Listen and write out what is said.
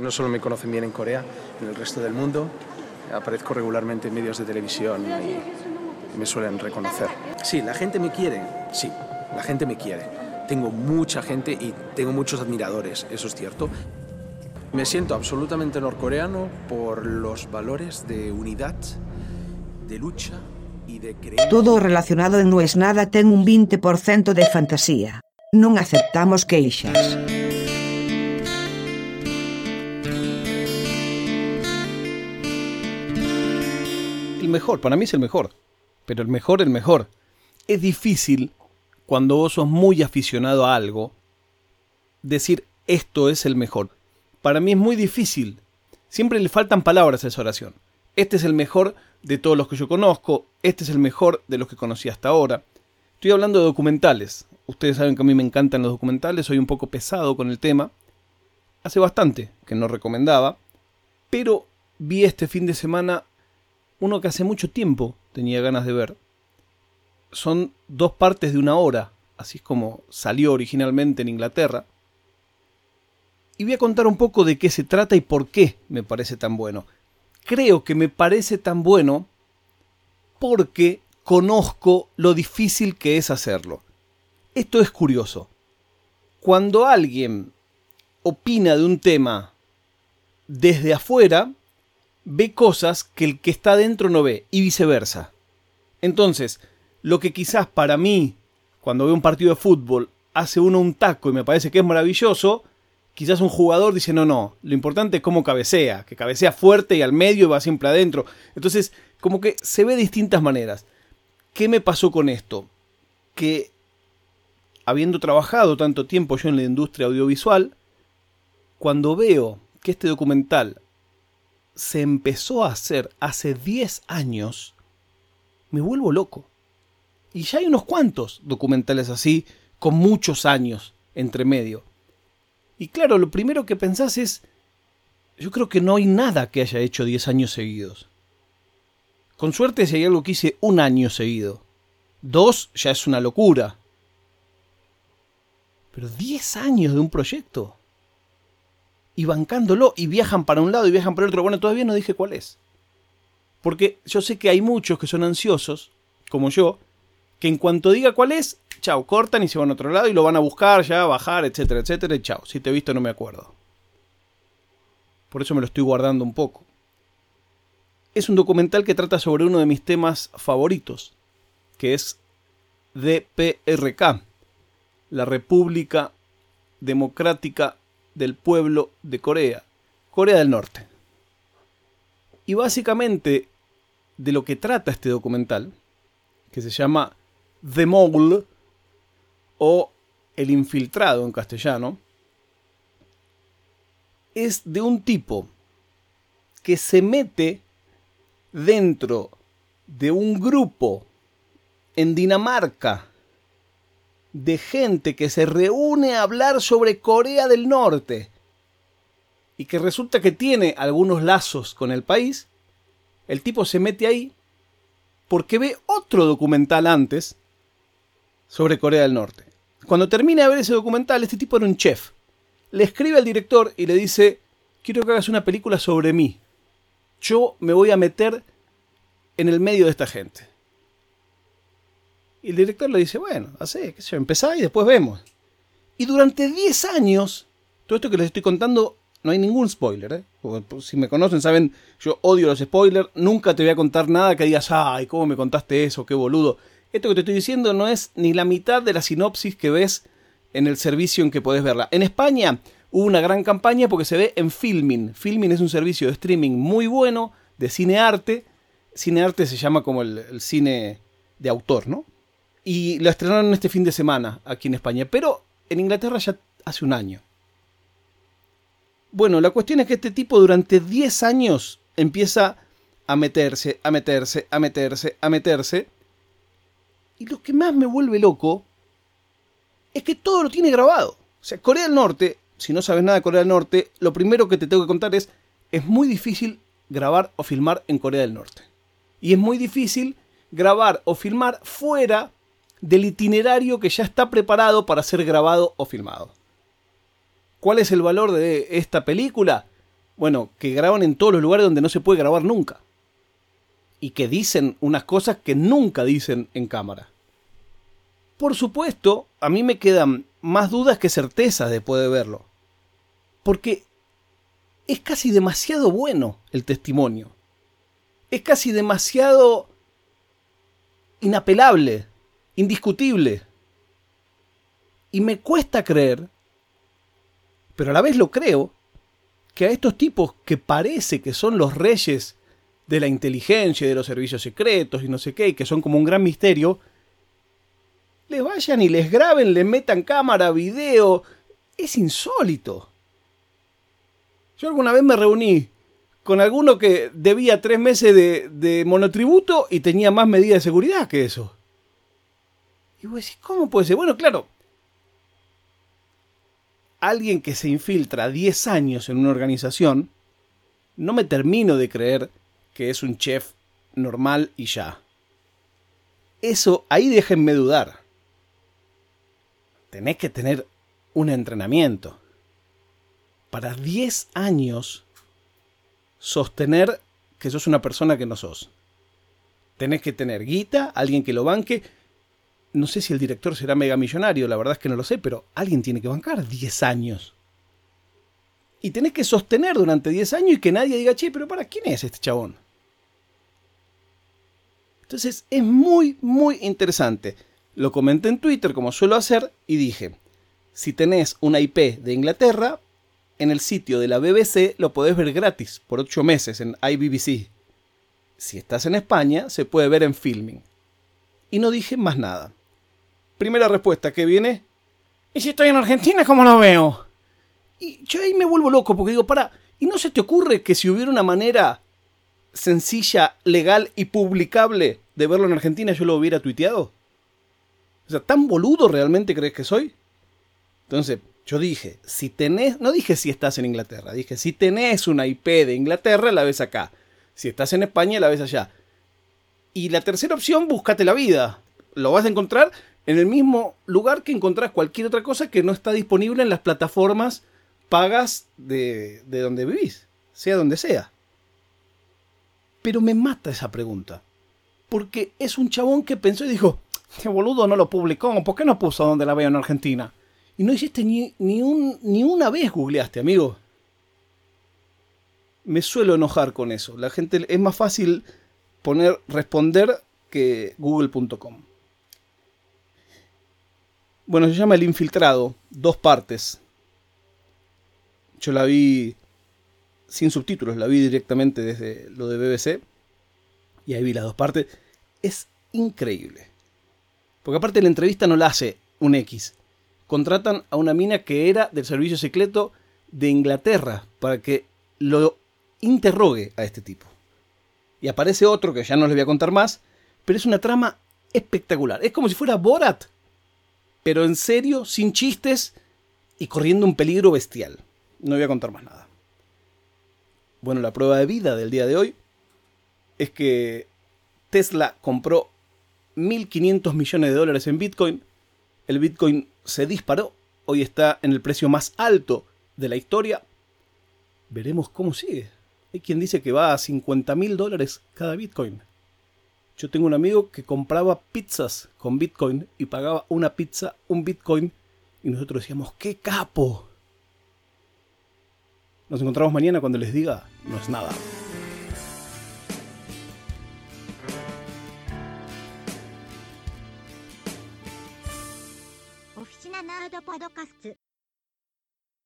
No solo me conocen bien en Corea, en el resto del mundo. Aparezco regularmente en medios de televisión y me suelen reconocer. Sí, la gente me quiere, sí, la gente me quiere. Tengo mucha gente y tengo muchos admiradores, eso es cierto. Me siento absolutamente norcoreano por los valores de unidad, de lucha y de creencia. Todo relacionado en No es nada ten un 20% de fantasía. Non aceptamos queixas. El mejor, para mí es el mejor. Pero el mejor, el mejor. Es difícil, cuando vos sos muy aficionado a algo, decir esto es el mejor. Para mí es muy difícil. Siempre le faltan palabras a esa oración. Este es el mejor de todos los que yo conozco. Este es el mejor de los que conocí hasta ahora. Estoy hablando de documentales. Ustedes saben que a mí me encantan los documentales. Soy un poco pesado con el tema. Hace bastante que no recomendaba. Pero vi este fin de semana uno que hace mucho tiempo tenía ganas de ver. Son dos partes de una hora, así es como salió originalmente en Inglaterra. Y voy a contar un poco de qué se trata y por qué me parece tan bueno. Creo que me parece tan bueno porque conozco lo difícil que es hacerlo. Esto es curioso. Cuando alguien opina de un tema desde afuera, ve cosas que el que está dentro no ve y viceversa. Entonces, lo que quizás para mí, cuando veo un partido de fútbol, hace uno un taco y me parece que es maravilloso, quizás un jugador dice, no, no, lo importante es cómo cabecea, que cabecea fuerte y al medio y va siempre adentro. Entonces, como que se ve de distintas maneras. ¿Qué me pasó con esto? Que habiendo trabajado tanto tiempo yo en la industria audiovisual, cuando veo que este documental se empezó a hacer hace 10 años, me vuelvo loco. Y ya hay unos cuantos documentales así, con muchos años entre medio. Y claro, lo primero que pensás es, yo creo que no hay nada que haya hecho 10 años seguidos. Con suerte si hay algo que hice un año seguido. Dos ya es una locura. Pero 10 años de un proyecto y bancándolo y viajan para un lado y viajan para el otro. Bueno, todavía no dije cuál es. Porque yo sé que hay muchos que son ansiosos, como yo, que en cuanto diga cuál es, chao, cortan y se van a otro lado y lo van a buscar ya, bajar, etcétera, etcétera, y chao. Si te he visto no me acuerdo. Por eso me lo estoy guardando un poco. Es un documental que trata sobre uno de mis temas favoritos, que es DPRK, la República Democrática del pueblo de Corea, Corea del Norte. Y básicamente de lo que trata este documental, que se llama The Mole o El infiltrado en castellano, es de un tipo que se mete dentro de un grupo en Dinamarca de gente que se reúne a hablar sobre Corea del Norte y que resulta que tiene algunos lazos con el país, el tipo se mete ahí porque ve otro documental antes sobre Corea del Norte. Cuando termina de ver ese documental, este tipo era un chef. Le escribe al director y le dice, quiero que hagas una película sobre mí. Yo me voy a meter en el medio de esta gente. Y el director le dice, bueno, así, qué sé yo, empezá y después vemos. Y durante 10 años, todo esto que les estoy contando, no hay ningún spoiler, ¿eh? Pues, si me conocen, saben, yo odio los spoilers, nunca te voy a contar nada que digas, ay, ¿cómo me contaste eso? Qué boludo. Esto que te estoy diciendo no es ni la mitad de la sinopsis que ves en el servicio en que podés verla. En España hubo una gran campaña porque se ve en Filmin. Filmin es un servicio de streaming muy bueno, de cinearte. Cinearte se llama como el cine de autor, ¿no? Y lo estrenaron este fin de semana aquí en España, pero en Inglaterra ya hace un año. Bueno, la cuestión es que este tipo durante 10 años empieza a meterse, a meterse, a meterse, a meterse. Y lo que más me vuelve loco es que todo lo tiene grabado. O sea, Corea del Norte, si no sabes nada de Corea del Norte, lo primero que te tengo que contar es, es muy difícil grabar o filmar en Corea del Norte. Y es muy difícil grabar o filmar fuera del itinerario que ya está preparado para ser grabado o filmado. ¿Cuál es el valor de esta película? Bueno, que graban en todos los lugares donde no se puede grabar nunca. Y que dicen unas cosas que nunca dicen en cámara. Por supuesto, a mí me quedan más dudas que certezas después de verlo. Porque es casi demasiado bueno el testimonio. Es casi demasiado inapelable, indiscutible. Y me cuesta creer, pero a la vez lo creo, que a estos tipos que parece que son los reyes de la inteligencia y de los servicios secretos y no sé qué, y que son como un gran misterio, les vayan y les graben, les metan cámara, video. Es insólito. Yo alguna vez me reuní con alguno que debía tres meses de, de monotributo y tenía más medidas de seguridad que eso. Y vos decís, ¿cómo puede ser? Bueno, claro. Alguien que se infiltra 10 años en una organización, no me termino de creer que es un chef normal y ya. Eso, ahí déjenme dudar. Tenés que tener un entrenamiento. Para 10 años sostener que sos una persona que no sos. Tenés que tener guita, alguien que lo banque. No sé si el director será mega millonario, la verdad es que no lo sé, pero alguien tiene que bancar 10 años. Y tenés que sostener durante 10 años y que nadie diga, che, pero para quién es este chabón. Entonces es muy, muy interesante. Lo comenté en Twitter como suelo hacer y dije, si tenés una IP de Inglaterra, en el sitio de la BBC lo podés ver gratis por 8 meses en iBBC. Si estás en España, se puede ver en Filming. Y no dije más nada. Primera respuesta que viene. ¿Y si estoy en Argentina, cómo lo veo? Y yo ahí me vuelvo loco porque digo, para, ¿y no se te ocurre que si hubiera una manera sencilla, legal y publicable de verlo en Argentina, yo lo hubiera tuiteado? O sea, ¿tan boludo realmente crees que soy? Entonces, yo dije, si tenés, no dije si estás en Inglaterra, dije, si tenés una IP de Inglaterra, la ves acá. Si estás en España, la ves allá. Y la tercera opción, búscate la vida. Lo vas a encontrar en el mismo lugar que encontrás cualquier otra cosa que no está disponible en las plataformas pagas de, de donde vivís, sea donde sea. Pero me mata esa pregunta. Porque es un chabón que pensó y dijo, este boludo no lo publicó, ¿por qué no puso donde la veo en Argentina? Y no hiciste ni, ni, un, ni una vez googleaste, amigo. Me suelo enojar con eso. La gente es más fácil poner responder que google.com. Bueno, se llama El Infiltrado, dos partes. Yo la vi sin subtítulos, la vi directamente desde lo de BBC. Y ahí vi las dos partes. Es increíble. Porque aparte la entrevista no la hace un X. Contratan a una mina que era del servicio secreto de Inglaterra para que lo interrogue a este tipo. Y aparece otro que ya no les voy a contar más, pero es una trama espectacular. Es como si fuera Borat, pero en serio, sin chistes y corriendo un peligro bestial. No voy a contar más nada. Bueno, la prueba de vida del día de hoy es que Tesla compró 1.500 millones de dólares en Bitcoin. El Bitcoin se disparó. Hoy está en el precio más alto de la historia. Veremos cómo sigue. Hay quien dice que va a 50 mil dólares cada Bitcoin. Yo tengo un amigo que compraba pizzas con Bitcoin y pagaba una pizza un Bitcoin y nosotros decíamos, ¡qué capo! Nos encontramos mañana cuando les diga, no es nada.